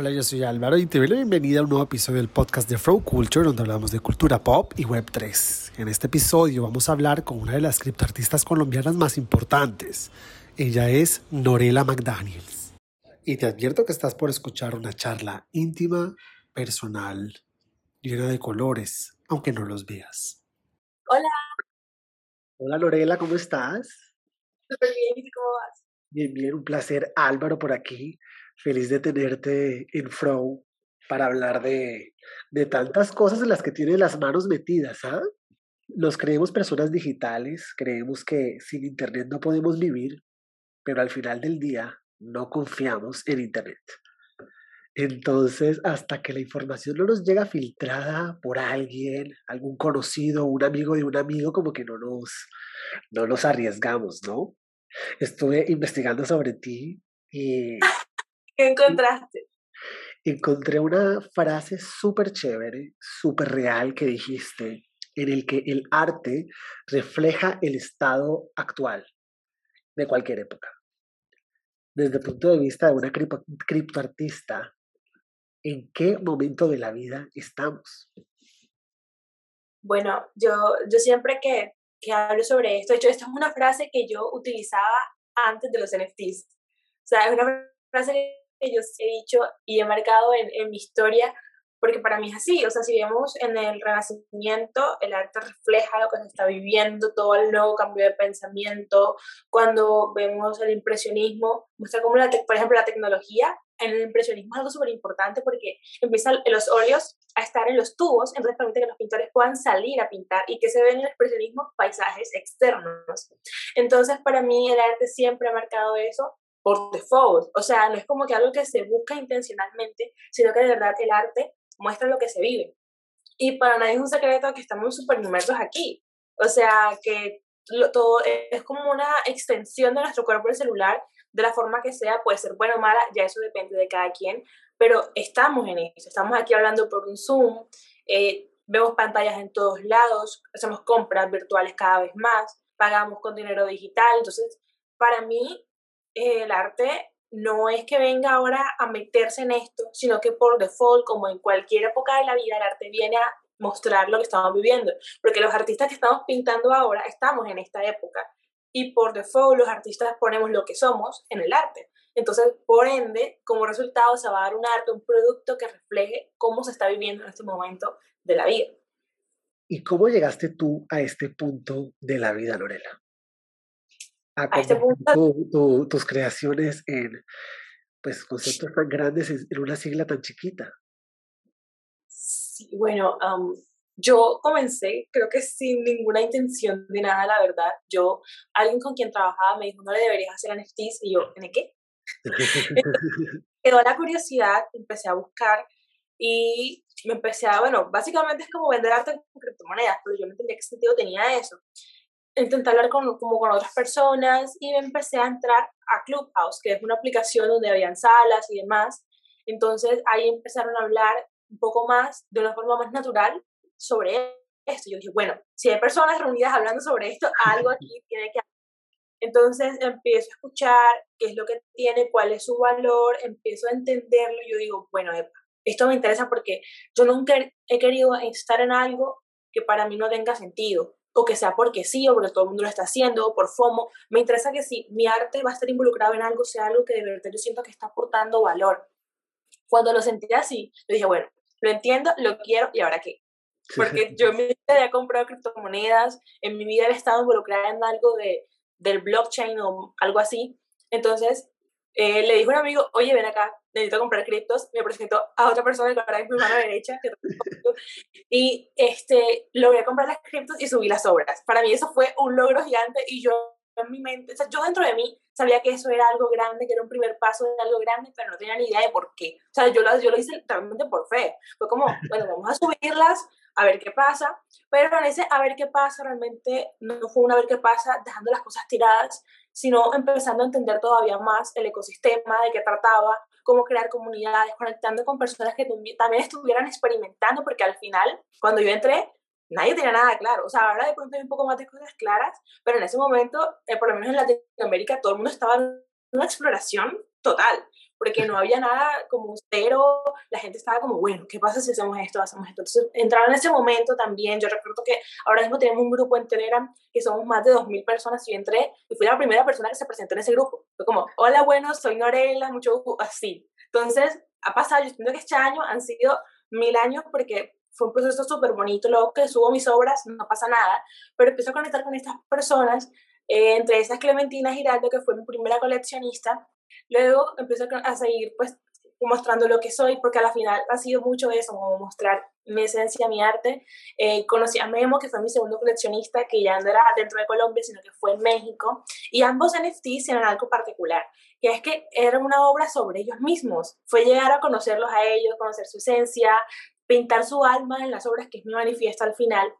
Hola, yo soy Álvaro y te doy la bienvenida a un nuevo episodio del podcast de Flow Culture donde hablamos de cultura pop y Web3. En este episodio vamos a hablar con una de las criptoartistas colombianas más importantes. Ella es Norela McDaniels. Y te advierto que estás por escuchar una charla íntima, personal, llena de colores, aunque no los veas. Hola. Hola Lorela, ¿cómo estás? Súper bien, ¿y cómo vas? Bien, bien, un placer. Álvaro por aquí. Feliz de tenerte en Flow para hablar de, de tantas cosas en las que tiene las manos metidas, ¿ah? Nos creemos personas digitales, creemos que sin Internet no podemos vivir, pero al final del día no confiamos en Internet. Entonces, hasta que la información no nos llega filtrada por alguien, algún conocido, un amigo de un amigo, como que no nos, no nos arriesgamos, ¿no? Estuve investigando sobre ti y ¿Qué encontraste? Encontré una frase súper chévere, súper real que dijiste, en el que el arte refleja el estado actual de cualquier época. Desde el punto de vista de una criptoartista, ¿en qué momento de la vida estamos? Bueno, yo, yo siempre que, que hablo sobre esto, de hecho, esta es una frase que yo utilizaba antes de los NFTs. O sea, es una frase que yo he dicho y he marcado en, en mi historia, porque para mí es así, o sea, si vemos en el Renacimiento, el arte refleja lo que se está viviendo, todo el nuevo cambio de pensamiento, cuando vemos el impresionismo, muestra cómo, la por ejemplo, la tecnología en el impresionismo es algo súper importante porque empiezan los óleos a estar en los tubos, entonces permite que los pintores puedan salir a pintar y que se ven en el expresionismo paisajes externos. Entonces, para mí el arte siempre ha marcado eso por default. O sea, no es como que algo que se busca intencionalmente, sino que de verdad el arte muestra lo que se vive. Y para nadie es un secreto que estamos súper inmersos aquí. O sea, que todo es como una extensión de nuestro cuerpo el celular, de la forma que sea, puede ser buena o mala, ya eso depende de cada quien, pero estamos en eso, estamos aquí hablando por un Zoom, eh, vemos pantallas en todos lados, hacemos compras virtuales cada vez más, pagamos con dinero digital, entonces para mí el arte no es que venga ahora a meterse en esto, sino que por default, como en cualquier época de la vida, el arte viene a mostrar lo que estamos viviendo. Porque los artistas que estamos pintando ahora estamos en esta época. Y por default, los artistas ponemos lo que somos en el arte. Entonces, por ende, como resultado, se va a dar un arte, un producto que refleje cómo se está viviendo en este momento de la vida. ¿Y cómo llegaste tú a este punto de la vida, Lorela? A, este tus creaciones en pues conceptos tan grandes en una sigla tan chiquita. Sí, bueno, yo comencé, creo que sin ninguna intención de nada, la verdad. Yo, alguien con quien trabajaba me dijo, no le deberías hacer NFTs, y yo, ¿en qué? quedó la curiosidad, empecé a buscar y me empecé a, bueno, básicamente es como vender arte con criptomonedas, pero yo no entendía qué sentido tenía eso intenté hablar con, como con otras personas y empecé a entrar a Clubhouse, que es una aplicación donde habían salas y demás. Entonces ahí empezaron a hablar un poco más, de una forma más natural, sobre esto. Yo dije, bueno, si hay personas reunidas hablando sobre esto, algo aquí tiene que entonces empiezo a escuchar qué es lo que tiene, cuál es su valor, empiezo a entenderlo y yo digo, bueno, esto me interesa porque yo nunca he querido estar en algo que para mí no tenga sentido o que sea porque sí o porque todo el mundo lo está haciendo o por FOMO. Me interesa que si mi arte va a estar involucrado en algo, sea algo que de verdad yo siento que está aportando valor. Cuando lo sentí así, yo dije, bueno, lo entiendo, lo quiero y ahora qué. Porque yo vida había comprado criptomonedas, en mi vida he estado involucrada en algo de, del blockchain o algo así. Entonces, eh, le dijo a un amigo, oye, ven acá, necesito comprar criptos, me presentó a otra persona que ahora es mi mano derecha, y este, logré comprar las criptos y subí las obras. Para mí eso fue un logro gigante y yo en mi mente, o sea, yo dentro de mí sabía que eso era algo grande, que era un primer paso de algo grande, pero no tenía ni idea de por qué. O sea, yo lo, yo lo hice realmente por fe. Fue como, bueno, vamos a subirlas, a ver qué pasa, pero en ese a ver qué pasa realmente no fue un a ver qué pasa dejando las cosas tiradas, sino empezando a entender todavía más el ecosistema de qué trataba, cómo crear comunidades, conectando con personas que también estuvieran experimentando, porque al final, cuando yo entré, nadie tenía nada claro. O sea, ahora de pronto hay un poco más de cosas claras, pero en ese momento, eh, por lo menos en Latinoamérica, todo el mundo estaba en una exploración total. Porque no había nada como cero, la gente estaba como, bueno, ¿qué pasa si hacemos esto, hacemos esto? Entonces, entrar en ese momento también, yo recuerdo que ahora mismo tenemos un grupo en Telegram que somos más de 2.000 personas, y yo entré y fui la primera persona que se presentó en ese grupo. Fue como, hola, bueno, soy Norela, mucho así. Entonces, ha pasado, yo entiendo que este año han sido mil años porque fue un proceso súper bonito, luego que subo mis obras, no pasa nada, pero empiezo a conectar con estas personas, eh, entre esas Clementina Giraldo, que fue mi primera coleccionista, luego empiezo a seguir pues mostrando lo que soy, porque al final ha sido mucho eso, como mostrar mi esencia, mi arte. Eh, conocí a Memo, que fue mi segundo coleccionista, que ya no era dentro de Colombia, sino que fue en México, y ambos NFTs tienen algo particular, que es que era una obra sobre ellos mismos. Fue llegar a conocerlos a ellos, conocer su esencia, pintar su alma en las obras, que es mi manifiesto al final.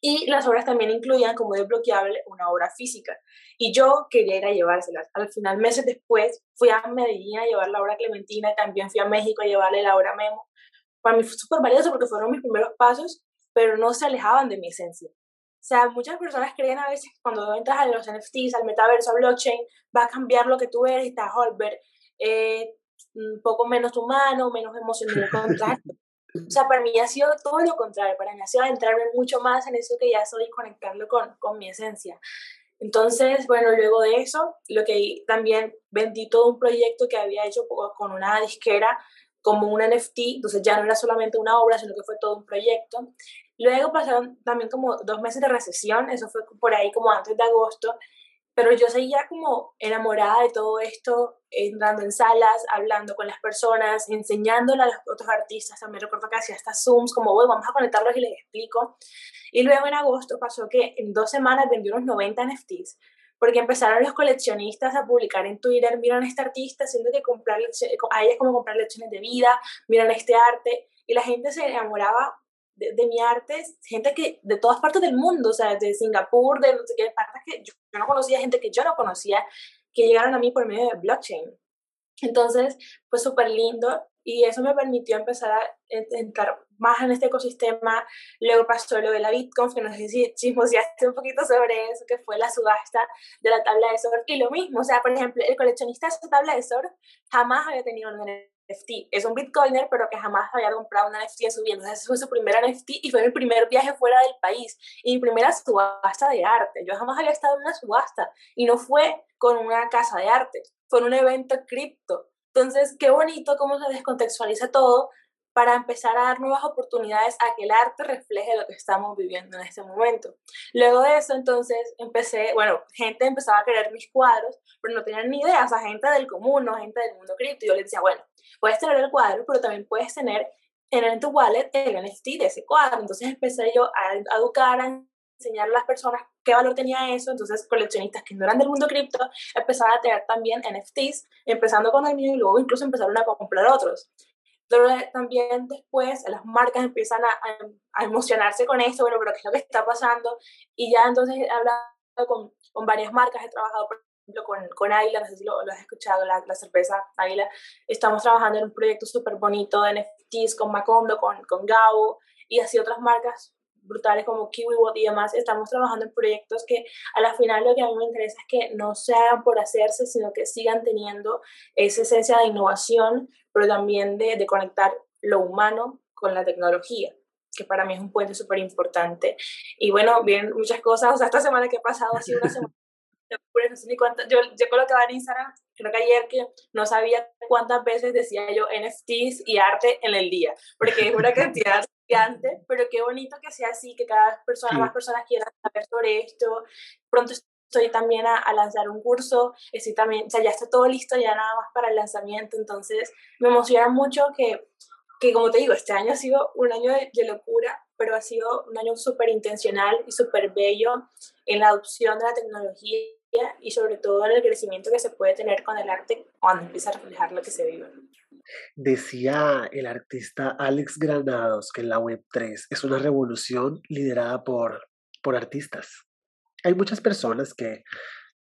Y las obras también incluían como desbloqueable una obra física. Y yo quería ir a llevárselas. Al final, meses después, fui a Medellín a llevar la obra Clementina y también fui a México a llevarle la obra Memo. Para mí fue súper valioso porque fueron mis primeros pasos, pero no se alejaban de mi esencia. O sea, muchas personas creen a veces que cuando entras a los NFTs, al metaverso, al blockchain, va a cambiar lo que tú eres y te vas a volver eh, un poco menos humano, menos emocional. O sea, para mí ha sido todo lo contrario, para mí ha sido adentrarme mucho más en eso que ya soy y conectarlo con, con mi esencia. Entonces, bueno, luego de eso, lo que también vendí todo un proyecto que había hecho con una disquera como un NFT, entonces ya no era solamente una obra, sino que fue todo un proyecto. Luego pasaron también como dos meses de recesión, eso fue por ahí como antes de agosto, pero yo seguía como enamorada de todo esto, entrando en salas, hablando con las personas, enseñándole a los otros artistas. También recuerdo que hacía hasta Zooms, como, bueno, vamos a conectarlos y les explico. Y luego en agosto pasó que en dos semanas vendí unos 90 NFTs, porque empezaron los coleccionistas a publicar en Twitter, miran a este artista, siendo que comprar, a ella es como comprar lecciones de vida, miran este arte, y la gente se enamoraba de, mi arte, gente que de todas partes del mundo, o sea, de Singapur, de no sé qué partes que yo, no conocía, gente que yo no conocía, que llegaron a mí por medio de blockchain. Entonces, fue súper lindo y eso me permitió empezar a entrar más en este ecosistema. Luego pasó lo de la Bitcoin, que no sé si chismoseaste un poquito sobre eso, que fue la subasta de la tabla de Sor. Y lo mismo, o sea, por ejemplo, el coleccionista de esa tabla de Sor jamás había tenido un NFT. Es un Bitcoiner, pero que jamás había comprado un NFT en su vida. Entonces, ese fue su primer NFT y fue mi primer viaje fuera del país y mi primera subasta de arte. Yo jamás había estado en una subasta y no fue con una casa de arte, fue en un evento cripto. Entonces, qué bonito cómo se descontextualiza todo para empezar a dar nuevas oportunidades a que el arte refleje lo que estamos viviendo en este momento. Luego de eso, entonces, empecé, bueno, gente empezaba a querer mis cuadros, pero no tenían ni idea, o sea, gente del común, no gente del mundo cripto. Y yo les decía, bueno, puedes tener el cuadro, pero también puedes tener en tu wallet el NFT de ese cuadro. Entonces empecé yo a, educar, a enseñar a las personas qué valor tenía eso. Entonces, coleccionistas que no eran del mundo cripto empezaron a tener también NFTs, empezando con el mío y luego incluso empezaron a comprar otros. Pero también después las marcas empiezan a, a, emocionarse con esto, bueno, pero ¿qué es lo que está pasando? Y ya entonces he hablado con, con varias marcas, he trabajado, por ejemplo, con, con Águila, no sé si lo, has escuchado, la, la, cerveza Águila. Estamos trabajando en un proyecto súper bonito de NFTs con Macondo, con, con Gao y así otras marcas brutales como KiwiBot y demás, estamos trabajando en proyectos que a la final lo que a mí me interesa es que no se hagan por hacerse, sino que sigan teniendo esa esencia de innovación, pero también de, de conectar lo humano con la tecnología que para mí es un puente súper importante. Y bueno, vienen muchas cosas, o sea, esta semana que he pasado ha sido una semana yo, yo colocaba en Instagram, creo que ayer que no sabía cuántas veces decía yo NFTs y arte en el día, porque es una cantidad gigante, pero qué bonito que sea así, que cada persona, más personas quieran saber sobre esto. Pronto estoy también a, a, lanzar un curso, estoy también, o sea, ya está todo listo ya nada más para el lanzamiento, entonces me emociona mucho que, que como te digo, este año ha sido un año de, de locura, pero ha sido un año súper intencional y súper bello en la adopción de la tecnología y sobre todo en el crecimiento que se puede tener con el arte cuando empieza a reflejar lo que se vive. Decía el artista Alex Granados que la Web3 es una revolución liderada por, por artistas. Hay muchas personas que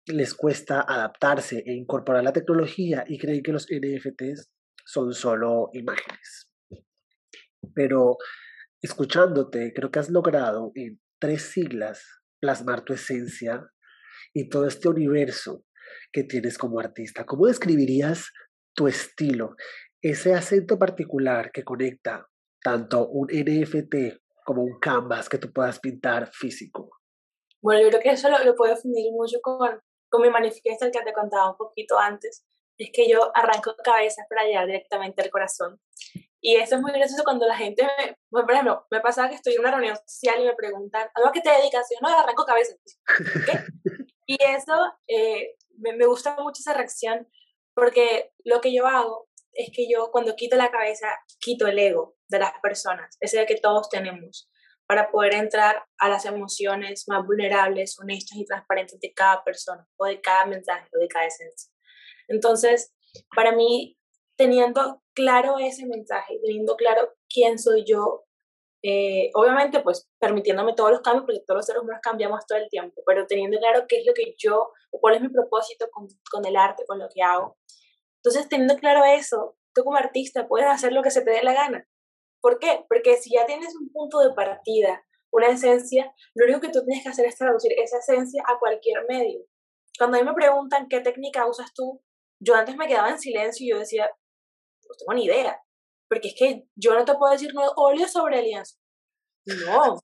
les cuesta adaptarse e incorporar la tecnología y creen que los NFTs son solo imágenes. Pero escuchándote, creo que has logrado en tres siglas plasmar tu esencia y todo este universo que tienes como artista. ¿Cómo describirías tu estilo, ese acento particular que conecta tanto un NFT como un canvas que tú puedas pintar físico? Bueno, yo creo que eso lo, lo puedo definir mucho con, con mi manifiesto, el que te contaba un poquito antes. Es que yo arranco cabeza para llegar directamente al corazón. Y eso es muy gracioso cuando la gente, me, por ejemplo, me pasa que estoy en una reunión social y me preguntan, ¿a qué te dedicas? Y yo, no, arranco cabeza. ¿Qué? y eso, eh, me, me gusta mucho esa reacción, porque lo que yo hago es que yo cuando quito la cabeza, quito el ego de las personas, ese que todos tenemos, para poder entrar a las emociones más vulnerables, honestas y transparentes de cada persona, o de cada mensaje, o de cada esencia. Entonces, para mí, teniendo claro ese mensaje, teniendo claro quién soy yo, eh, obviamente, pues permitiéndome todos los cambios, porque todos los seres humanos cambiamos todo el tiempo, pero teniendo claro qué es lo que yo, cuál es mi propósito con, con el arte, con lo que hago. Entonces, teniendo claro eso, tú como artista puedes hacer lo que se te dé la gana. ¿Por qué? Porque si ya tienes un punto de partida, una esencia, lo único que tú tienes que hacer es traducir esa esencia a cualquier medio. Cuando a mí me preguntan qué técnica usas tú, yo antes me quedaba en silencio y yo decía, no tengo ni idea. Porque es que yo no te puedo decir no, óleo sobre lienzo. No.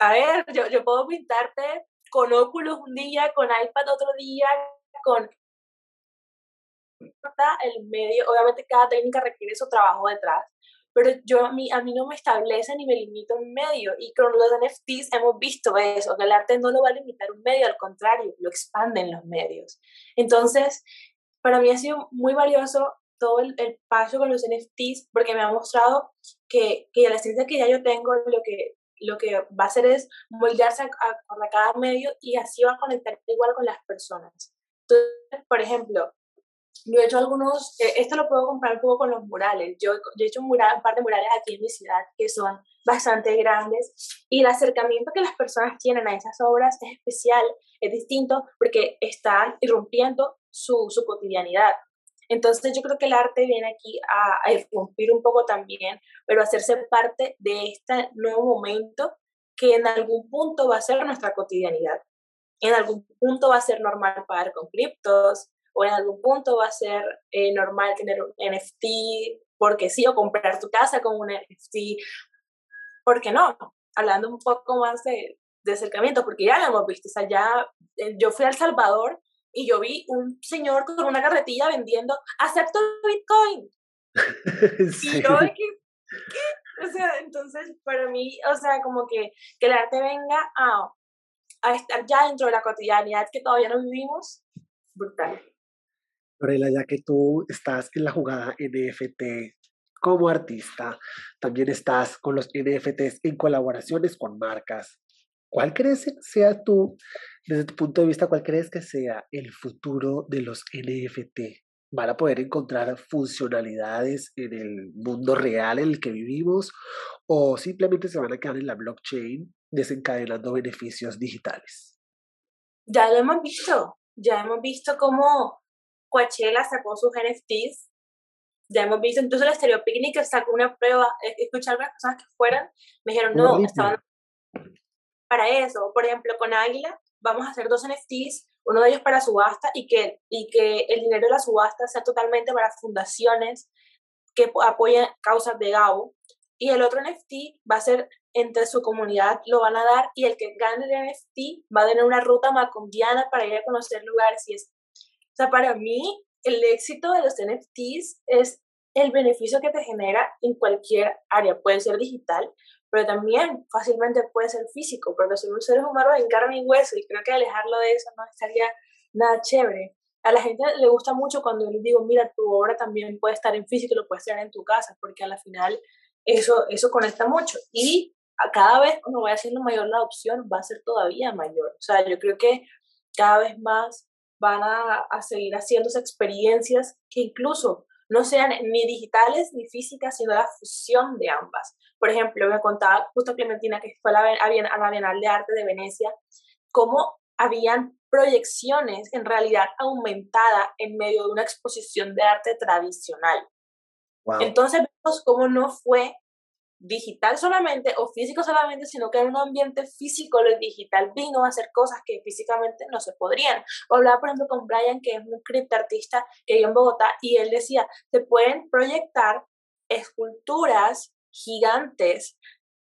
A ver, yo, yo puedo pintarte con óculos un día, con iPad otro día, con el medio, obviamente cada técnica requiere su trabajo detrás, pero yo a mí, a mí no me establece ni me limito un medio. Y con los NFTs hemos visto eso, que el arte no lo va a limitar un medio, al contrario, lo expanden los medios. Entonces, para mí ha sido muy valioso todo el, paso con los NFTs porque me ha mostrado que, que la ciencia que ya yo tengo, lo que, lo que va a hacer es moldearse a, a, cada medio y así va a conectar igual con las personas. Entonces, por ejemplo, yo he hecho algunos, eh, esto lo puedo comprar un poco con los murales. Yo, yo he hecho un, mural, un par de murales aquí en mi ciudad que son bastante grandes y el acercamiento que las personas tienen a esas obras es especial, es distinto porque están irrumpiendo su, su cotidianidad. Entonces yo creo que el arte viene aquí a, a un poco también, pero hacerse parte de este nuevo momento que en algún punto va a ser nuestra cotidianidad. En algún punto va a ser normal pagar con criptos, o en algún punto va a ser eh, normal tener un NFT porque sí, o comprar tu casa con un NFT, ¿por qué no? Hablando un poco más de, de acercamiento, porque ya lo hemos visto, o sea, ya eh, yo fui a El Salvador y yo vi un señor con una carretilla vendiendo, acepto Bitcoin. Y yo, ¿qué? ¿qué? O sea, entonces, para mí, o sea, como que, que el arte venga a, a estar ya dentro de la cotidianidad que todavía no vivimos, brutal. Lorela, ya que tú estás en la jugada NFT como artista, también estás con los NFTs en colaboraciones con marcas. ¿Cuál crees sea tú, desde tu punto de vista, cuál crees que sea el futuro de los NFT? ¿Van a poder encontrar funcionalidades en el mundo real en el que vivimos o simplemente se van a quedar en la blockchain desencadenando beneficios digitales? Ya lo hemos visto, ya hemos visto cómo Coachella sacó sus NFTs. Ya hemos visto, incluso el Stereo Picnic sacó una prueba, escuchar a las personas que fueran, me dijeron, no, estaban para eso. Por ejemplo, con Águila vamos a hacer dos NFTs, uno de ellos para subasta y que, y que el dinero de la subasta sea totalmente para fundaciones que apoyen causas de GAU. Y el otro NFT va a ser entre su comunidad, lo van a dar y el que gane el NFT va a tener una ruta macondiana para ir a conocer lugares y es o sea, para mí, el éxito de los NFTs es el beneficio que te genera en cualquier área. Puede ser digital, pero también fácilmente puede ser físico, porque somos seres humanos en carne y hueso y creo que alejarlo de eso no estaría nada chévere. A la gente le gusta mucho cuando yo les digo, mira, tu obra también puede estar en físico, lo puedes tener en tu casa, porque a la final eso, eso conecta mucho. Y a cada vez cuando vaya siendo mayor la opción, va a ser todavía mayor. O sea, yo creo que cada vez más van a, a seguir haciéndose experiencias que incluso no sean ni digitales ni físicas, sino la fusión de ambas. Por ejemplo, me contaba justo Clementina, que fue a la, a la Bienal de Arte de Venecia, cómo habían proyecciones en realidad aumentada en medio de una exposición de arte tradicional. Entonces vemos cómo no fue digital solamente o físico solamente, sino que en un ambiente físico lo digital vino a hacer cosas que físicamente no se podrían. Hablaba, por ejemplo, con Brian, que es un criptartista que vive en Bogotá, y él decía, se pueden proyectar esculturas gigantes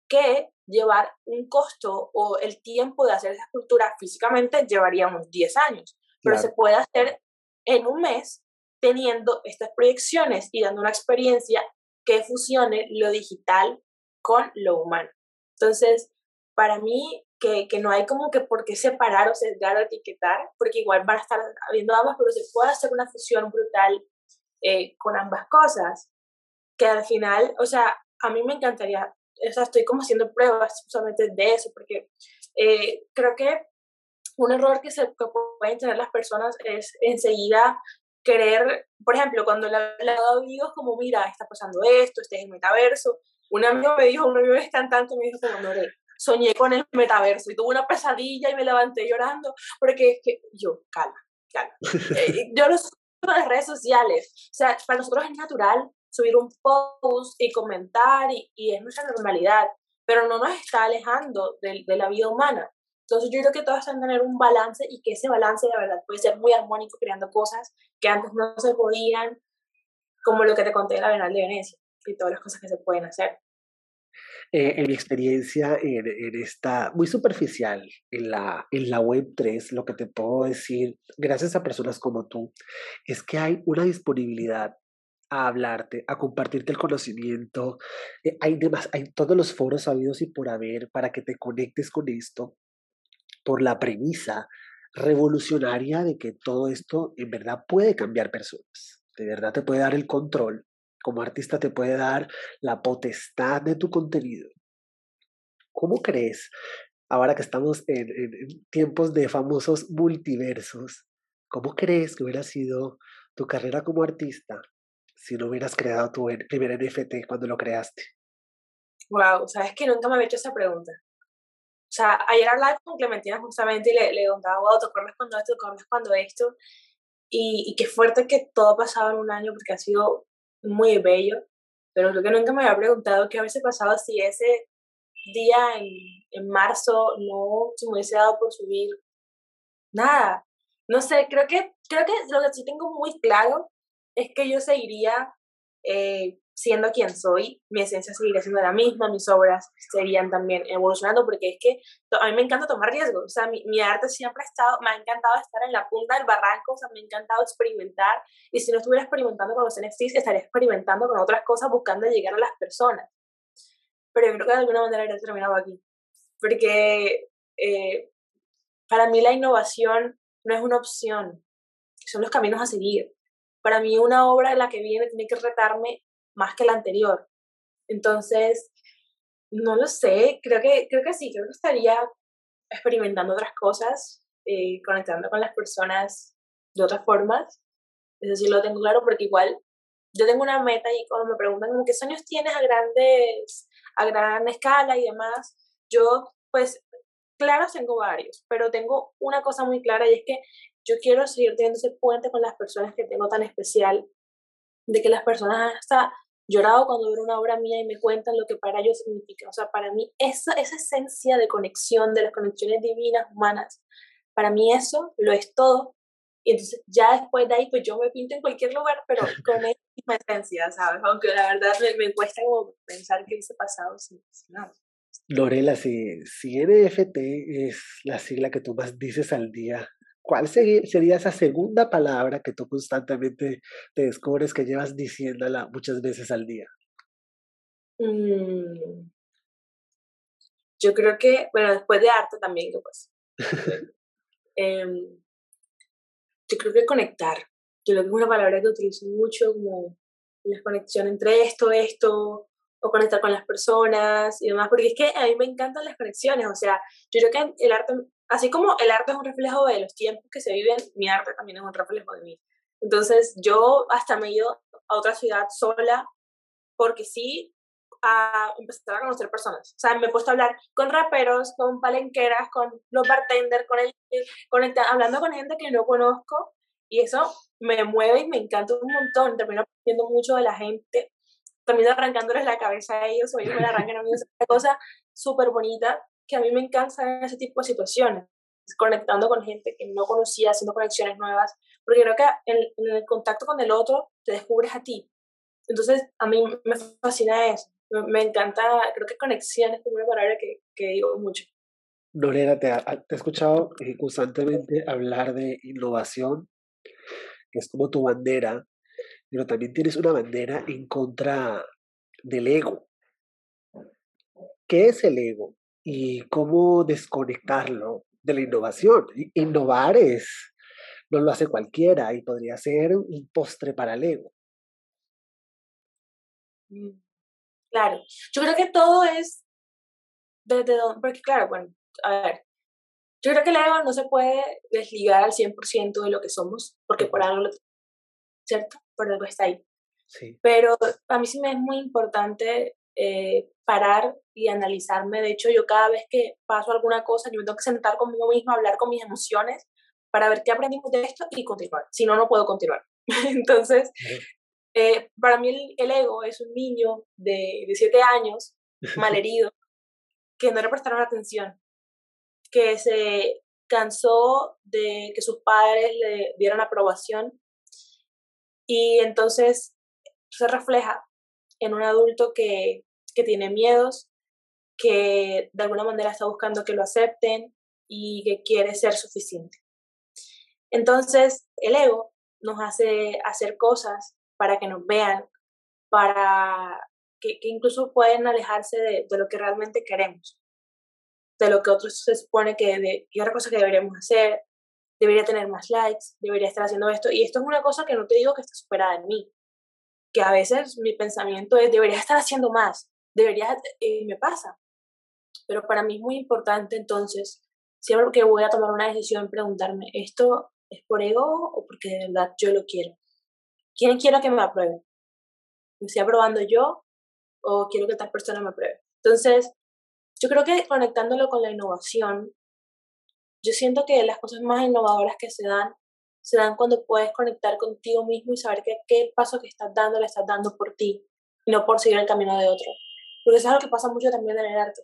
que llevar un costo o el tiempo de hacer esa escultura físicamente llevaría unos 10 años, pero se puede hacer en un mes teniendo estas proyecciones y dando una experiencia que fusione lo digital con lo humano. Entonces, para mí, que, que, no hay como que por qué separar o sesgar o etiquetar, porque igual van a estar habiendo ambas, pero se puede hacer una fusión brutal eh, con ambas cosas, que al final, o sea, a mí me encantaría, o sea, estoy como haciendo pruebas justamente de eso, porque eh, creo que un error que, se, que pueden tener las personas es enseguida querer, por ejemplo, cuando le he hablado a como, mira, está pasando esto, este es el metaverso, un amigo me dijo, un amigo es cantante, me dijo no, soñé con el metaverso y tuve una pesadilla y me levanté llorando, porque es que yo, calma, calma. Eh, yo lo subo en las redes sociales, o sea, para nosotros es natural subir un post y comentar y, y es nuestra normalidad, pero no nos está alejando de, de la vida humana. Entonces yo creo que todos deben tener un balance y que ese balance de verdad puede ser muy armónico creando cosas que antes no se podían, como lo que te conté de la Bienal de Venecia y todas las cosas que se pueden hacer. Eh, en mi experiencia en, en, esta, muy superficial, en la, en la web 3, lo que te puedo decir, gracias a personas como tú, es que hay una disponibilidad a hablarte, a compartirte el conocimiento. Eh, hay, demás, hay todos los foros habidos y por haber para que te conectes con esto por la premisa revolucionaria de que todo esto en verdad puede cambiar personas, de verdad te puede dar el control, como artista te puede dar la potestad de tu contenido. ¿Cómo crees, ahora que estamos en, tiempos de famosos multiversos, cómo crees que hubiera sido tu carrera como artista si no hubieras creado tu primer NFT cuando lo creaste? Wow, sabes que nunca me había hecho esa pregunta. O sea, ayer hablaba con Clementina justamente y le, le contaba, wow, ¿te acuerdas cuando esto, te acuerdas cuando esto? Y, y qué fuerte que todo ha pasado en un año porque ha sido muy bello, pero creo que nunca me había preguntado qué hubiese pasado si ese día en, en marzo no se me hubiese dado por subir nada. No sé, creo que, creo que lo que sí tengo muy claro es que yo seguiría eh, siendo quien soy, mi esencia seguiría siendo la misma, mis obras seguirían también evolucionando, porque es que a mí me encanta tomar riesgos, o sea, mi, mi, arte siempre ha estado, me ha encantado estar en la punta del barranco, o sea, me ha encantado experimentar, y si no estuviera experimentando con los NFTs, estaría experimentando con otras cosas, buscando llegar a las personas. Pero yo creo que de alguna manera he terminado aquí, porque eh, para mí la innovación no es una opción, son los caminos a seguir. Para mí una obra de la que viene tiene que retarme más que la anterior. Entonces, no lo sé, creo que, creo que sí, creo que estaría experimentando otras cosas, eh, conectando con las personas de otras formas. Eso sí lo tengo claro porque igual yo tengo una meta y cuando me preguntan como qué sueños tienes a grandes, a gran escala y demás, yo pues claro tengo varios, pero tengo una cosa muy clara y es que yo quiero seguir teniendo ese puente con las personas que tengo tan especial, de que las personas hasta llorado cuando ven una obra mía y me cuentan lo que para ellos significa. O sea, para mí esa, esa esencia de conexión, de las conexiones divinas, humanas, para mí eso lo es todo. Y entonces ya después de ahí, pues yo me pinto en cualquier lugar, pero con esa misma esencia, ¿sabes? Aunque la verdad me, cuesta como pensar que hice pasado sin, nada. Lorela, si, si NFT es la sigla que tú más dices al día, ¿Cuál sería esa segunda palabra que tú constantemente te descubres que llevas diciéndola muchas veces al día? Mm. Yo creo que, bueno, después de arte también, pues. Em, yo creo que conectar. Yo creo que es una palabra que utilizo mucho como la conexión entre esto, esto, o conectar con las personas y demás, porque es que a mí me encantan las conexiones, o sea, yo creo que el arte así como el arte es un reflejo de los tiempos que se viven, mi arte también es un reflejo de mí. Entonces yo hasta me he ido a otra ciudad sola porque sí a empezar a conocer personas. O sea, me he puesto a hablar con raperos, con palenqueras, con los bartenders, con el, con hablando con gente que no conozco y eso me mueve y me encanta un montón. Termino aprendiendo mucho de la gente también arrancándoles la cabeza a ellos, o ellos me arrancan a mí, es una cosa súper bonita que a mí me encanta ese tipo de situaciones, conectando con gente que no conocía, haciendo conexiones nuevas, porque creo que en, en el contacto con el otro te descubres a ti. Entonces, a mí me fascina eso, me, encanta, creo que conexión es como una palabra que, que digo mucho. Lorena, te, te he escuchado eh, constantemente hablar de innovación, que es como tu bandera, pero también tienes una bandera en contra del ego. ¿Qué es el ego? Y cómo desconectarlo de la innovación. Innovar es, no lo hace cualquiera y podría ser un postre para el ego. Mm, claro, yo creo que todo es desde donde, porque claro, bueno, a ver, yo creo que el ego no se puede desligar al 100% de lo que somos, porque por algo lo ¿cierto? Por algo está ahí. Sí. Pero a mí sí me es muy importante eh, parar y analizarme. De hecho, yo cada vez que paso alguna cosa, yo me tengo que sentar conmigo misma, hablar con mis emociones para ver qué aprendimos de esto y continuar. Si no, no puedo continuar. Entonces, eh, para mí el, ego es un niño de, de siete años, malherido, que no le prestaron atención, que se cansó de que sus padres le dieran aprobación y entonces se refleja en un adulto que, que tiene miedos, que de alguna manera está buscando que lo acepten y que quiere ser suficiente. Entonces, el ego nos hace hacer cosas para que nos vean, para que, incluso pueden alejarse de, de, lo que realmente queremos, de lo que otros se supone que de, y otra cosa que deberíamos hacer, debería tener más likes, debería estar haciendo esto. Y esto es una cosa que no te digo que está superada en mí, que a veces mi pensamiento es, debería estar haciendo más, debería, y eh, me pasa. Pero para mí es muy importante entonces, siempre que voy a tomar una decisión, preguntarme, ¿esto es por ego o porque de verdad yo lo quiero? ¿Quién quiero que me apruebe? ¿Me estoy aprobando yo o quiero que tal persona me apruebe? Entonces, yo creo que conectándolo con la innovación, yo siento que las cosas más innovadoras que se dan, se dan cuando puedes conectar contigo mismo y saber que qué paso que estás dando le estás dando por ti y no por seguir el camino de otro. Porque eso es algo que pasa mucho también en el arte.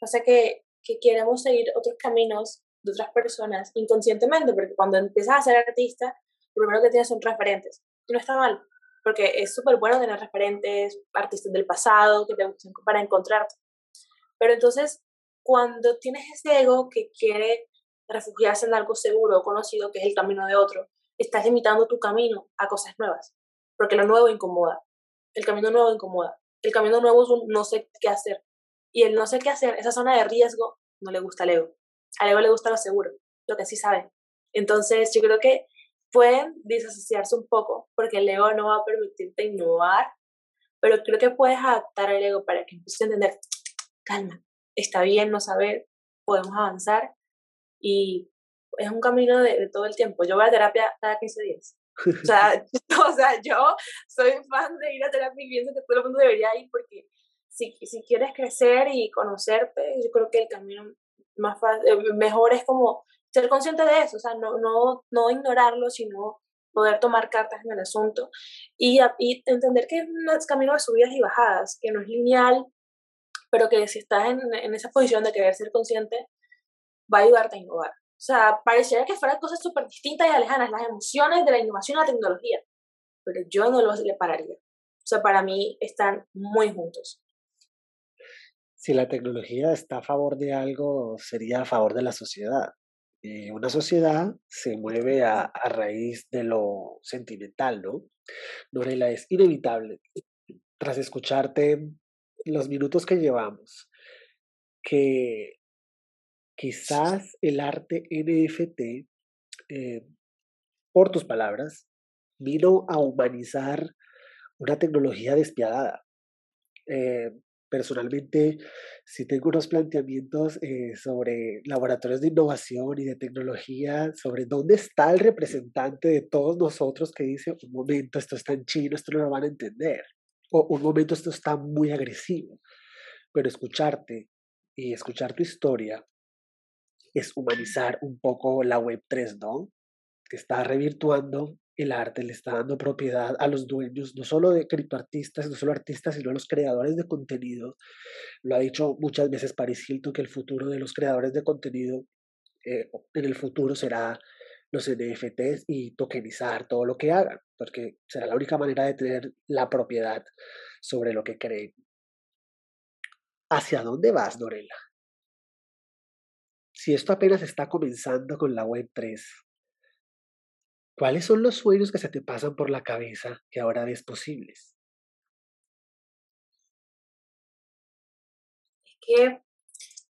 Pasa que, que queremos seguir otros caminos de otras personas inconscientemente, porque cuando empiezas a ser artista, lo primero que tienes son referentes. Y no está mal, porque es súper bueno tener referentes, artistas del pasado, que te gusten para encontrarte. Pero entonces, cuando tienes ese ego que quiere refugiarse en algo seguro conocido, que es el camino de otro, estás limitando tu camino a cosas nuevas, porque lo nuevo incomoda, el camino nuevo incomoda, el camino nuevo es un no sé qué hacer, y el no sé qué hacer, esa zona de riesgo, no le gusta al ego, al ego le gusta lo seguro, lo que sí sabe. Entonces yo creo que pueden disasociarse un poco, porque el ego no va a permitirte innovar, pero creo que puedes adaptar el ego para que empieces a entender, calma, está bien no saber, podemos avanzar y es un camino de, todo el tiempo. Yo voy a terapia cada 15 días. O sea, o sea, yo soy fan de ir a terapia y pienso que todo el mundo debería ir porque si, si quieres crecer y conocerte, yo creo que el camino más fácil, eh, mejor es como ser consciente de eso, o sea, no, no, no ignorarlo, sino poder tomar cartas en el asunto y, y entender que es un camino de subidas y bajadas, que no es lineal, pero que si estás en, en esa posición de querer ser consciente, va a ayudarte a innovar. O sea, parecería que fueran cosas súper distintas y alejanas, las emociones de la innovación y la tecnología, pero yo no los separaría. O sea, para mí están muy juntos. Si la tecnología está a favor de algo, sería a favor de la sociedad. Y una sociedad se mueve a, a raíz de lo sentimental, ¿no? Norela, es inevitable, tras escucharte los minutos que llevamos, que quizás el arte NFT, eh, por tus palabras, vino a humanizar una tecnología despiadada. Eh, personalmente, si tengo unos planteamientos eh, sobre laboratorios de innovación y de tecnología, sobre dónde está el representante de todos nosotros que dice, un momento, esto está en chino, esto no lo van a entender, o un momento, esto está muy agresivo, pero escucharte y escuchar tu historia es humanizar un poco la Web 3, ¿no? Que está revirtuando el arte le está dando propiedad a los dueños, no solo de criptoartistas, no solo artistas, sino a los creadores de contenido. Lo ha dicho muchas veces Paris Hilton que el futuro de los creadores de contenido eh, en el futuro será los NFTs y tokenizar todo lo que hagan, porque será la única manera de tener la propiedad sobre lo que creen. ¿Hacia dónde vas, Dorela? Si esto apenas está comenzando con la Web 3, ¿cuáles son los sueños que se te pasan por la cabeza que ahora ves posibles? que,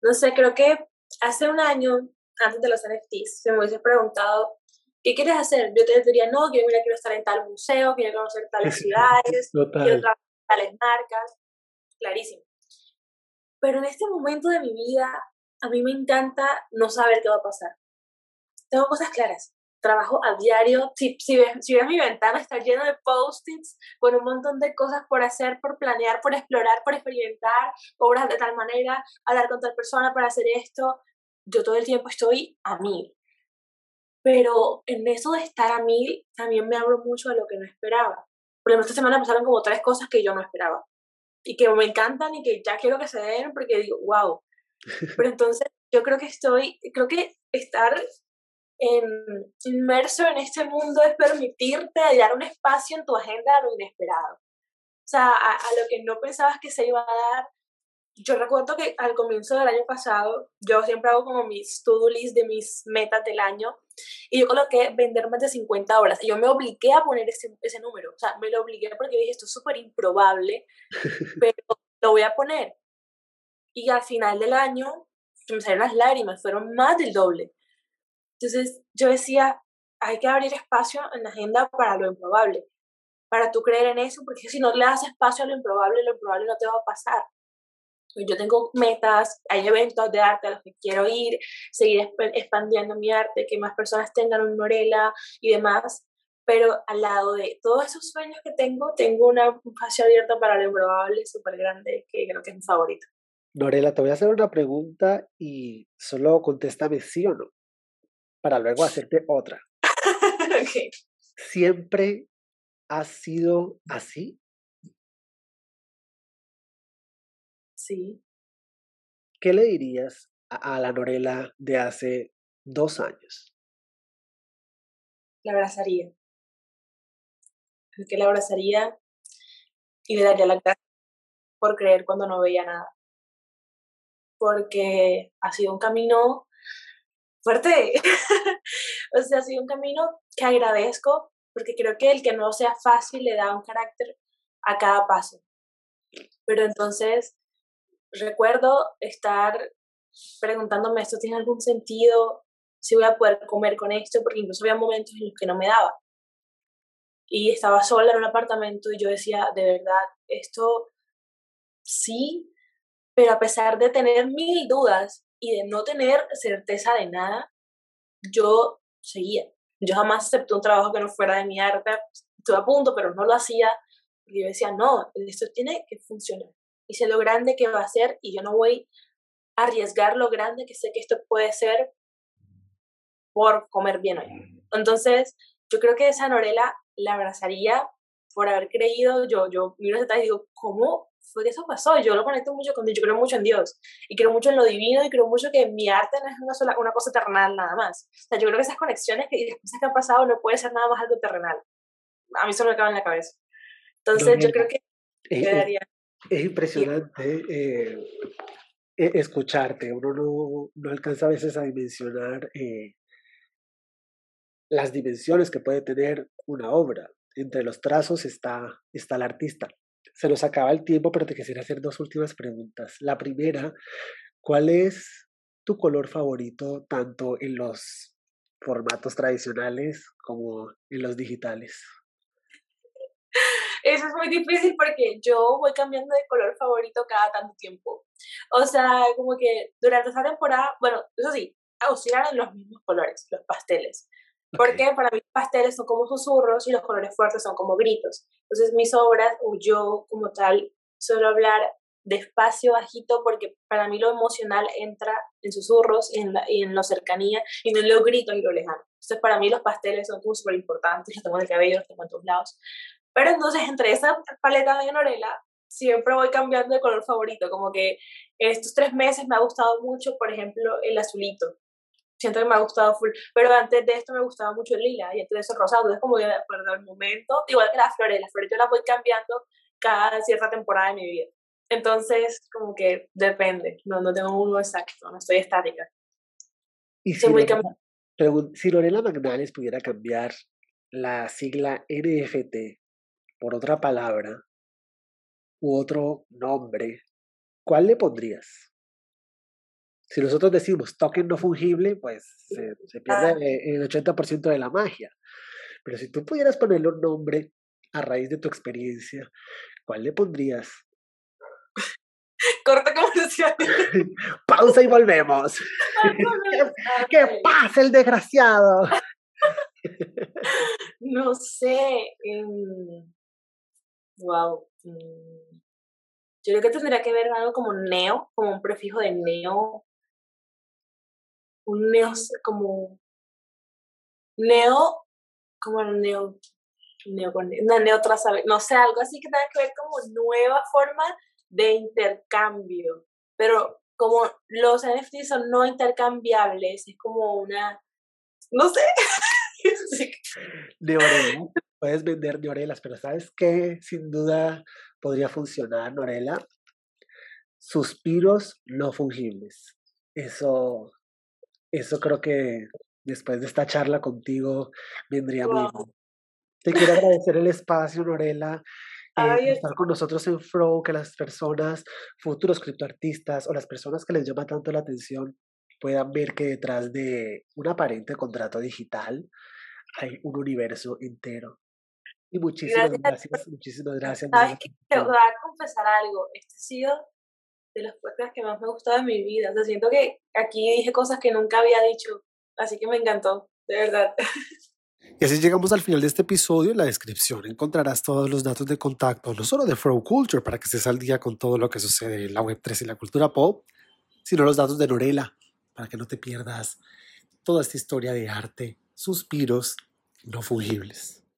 no sé, creo que hace un año, antes de los NFTs, se me hubiese preguntado, ¿qué quieres hacer? Yo te diría, no, quiero, quiero estar en tal museo, quiero conocer tales ciudades, quiero trabajar en tales marcas, clarísimo. Pero en este momento de mi vida, a mí me encanta no saber qué va a pasar. Tengo cosas claras. Trabajo a diario. Si, si, ves, si ves mi ventana, está lleno de post-its con un montón de cosas por hacer, por planear, por explorar, por experimentar, obras de tal manera, hablar con tal persona para hacer esto. Yo todo el tiempo estoy a mil. Pero en eso de estar a mil, también me abro mucho a lo que no esperaba. Por ejemplo, esta semana pasaron como tres cosas que yo no esperaba. Y que me encantan y que ya quiero que se den porque digo, wow, pero entonces yo creo que estoy, creo que estar en, inmerso en este mundo es permitirte dar un espacio en tu agenda a lo inesperado. O sea, a, lo que no pensabas que se iba a dar. Yo recuerdo que al comienzo del año pasado, yo siempre hago como mis to-do list de mis metas del año y yo coloqué vender más de 50 horas. Y yo me obligué a poner ese, ese número. O sea, me lo obligué porque dije, esto es súper improbable, pero lo voy a poner. Y al final del año me salieron las lágrimas, fueron más del doble. Entonces yo decía, hay que abrir espacio en la agenda para lo improbable, para tú creer en eso, porque si no le das espacio a lo improbable, lo improbable no te va a pasar. Pues yo tengo metas, hay eventos de arte a los que quiero ir, seguir expandiendo mi arte, que más personas tengan un Norela y demás, pero al lado de todos esos sueños que tengo, tengo una, un espacio abierto para lo improbable súper grande, que creo que es mi favorito. Norela, te voy a hacer una pregunta y solo contéstame sí o no, para luego hacerte otra. ¿Siempre has sido así? Sí. ¿Qué le dirías a, la Norela de hace dos años? La abrazaría. que la abrazaría y le daría la gracia por creer cuando no veía nada porque ha sido un camino fuerte. o sea, ha sido un camino que agradezco porque creo que el que no sea fácil le da un carácter a cada paso. Pero entonces recuerdo estar preguntándome, ¿esto tiene algún sentido? Si voy a poder comer con esto, porque incluso había momentos en los que no me daba. Y estaba sola en un apartamento y yo decía, de verdad, esto sí, pero a pesar de tener mil dudas y de no tener certeza de nada, yo seguía. Yo jamás acepté un trabajo que no fuera de mi arte. Estuve a punto, pero no lo hacía. Y yo decía, no, esto tiene que funcionar. Y sé lo grande que va a ser y yo no voy a arriesgar lo grande que sé que esto puede ser por comer bien hoy. Entonces, yo creo que esa Norela la abrazaría por haber creído, yo, yo miro atrás y digo, ¿cómo fue que eso pasó. Yo lo conecto mucho con Dios, yo creo mucho en Dios y creo mucho en lo divino y creo mucho que mi arte no es una, sola, una cosa terrenal nada más. O sea, yo creo que esas conexiones que, y las cosas que han pasado no puede ser nada más algo terrenal. A mí eso me acaba en la cabeza. Entonces, yo creo que es, es impresionante eh, e, escucharte. Uno no, no, alcanza a veces a dimensionar eh, las dimensiones que puede tener una obra. Entre los trazos está, está el artista se nos acaba el tiempo, pero te quisiera hacer dos últimas preguntas. La primera, ¿cuál es tu color favorito tanto en los formatos tradicionales como en los digitales? Eso es muy difícil porque yo voy cambiando de color favorito cada tanto tiempo. O sea, como que durante esta temporada, bueno, eso sí, oscilan en los mismos colores, los pasteles. Porque para mí los pasteles son como susurros y los colores fuertes son como gritos. Entonces mis obras, o yo como tal, suelo hablar despacio, bajito, porque para mí lo emocional entra en susurros y en, la, y en cercanía y no en los gritos y lo lejano. Entonces, para mí los pasteles son como súper importantes, los tengo en el cabello, los tengo en todos lados. Pero entonces, entre esa paleta de Norela, siempre voy cambiando de color favorito, como que en estos tres meses me ha gustado mucho, por ejemplo, el azulito. Siento que me ha gustado full, pero antes de esto me gustaba mucho el lila y antes de eso el rosado. Entonces, como que de acuerdo al momento, igual que las flores, las flores yo las voy cambiando cada cierta temporada de mi vida. Entonces, como que depende, no, no tengo uno exacto, no estoy estática. Y si, Lorena, si pudiera cambiar la sigla NFT por otra palabra u otro nombre, ¿cuál le pondrías? Si nosotros decimos token no fungible, pues se, se pierde el 80% de la magia. Pero si tú pudieras ponerle un nombre a raíz de tu experiencia, ¿cuál le pondrías? Corta comercial. Pausa y volvemos. ¿Qué, pasa el desgraciado? no sé. wow. Mm, yo creo que tendría que ver algo como neo, como un prefijo de neo. Un neo, como. Neo, como neo. Neo, una neo no sé, algo así que tenga que ver como nueva forma de intercambio, pero como los NFTs son no intercambiables, es como una, no sé. Norela, puedes vender Norelas, pero ¿sabes qué? Sin duda podría funcionar, Norela. Suspiros no fungibles. Eso, eso creo que después de esta charla contigo vendría muy bien. Te quiero agradecer el espacio, Norela. Eh, estar con nosotros en Flow, que las personas, futuros criptoartistas o las personas que les llama tanto la atención puedan ver que detrás de un aparente contrato digital hay un universo entero. Y muchísimas gracias, muchísimas gracias. Sabes que te voy a confesar algo, este ha sido de los podcasts que más me ha gustado en mi vida. O siento que aquí dije cosas que nunca había dicho, así que me encantó, de verdad. Y así llegamos al final de este episodio. En la descripción encontrarás todos los datos de contacto, no solo de Flow Culture, para que estés al día con todo lo que sucede en la Web3 y la cultura pop, sino los datos de Norela, para que no te pierdas toda esta historia de arte, suspiros no fungibles.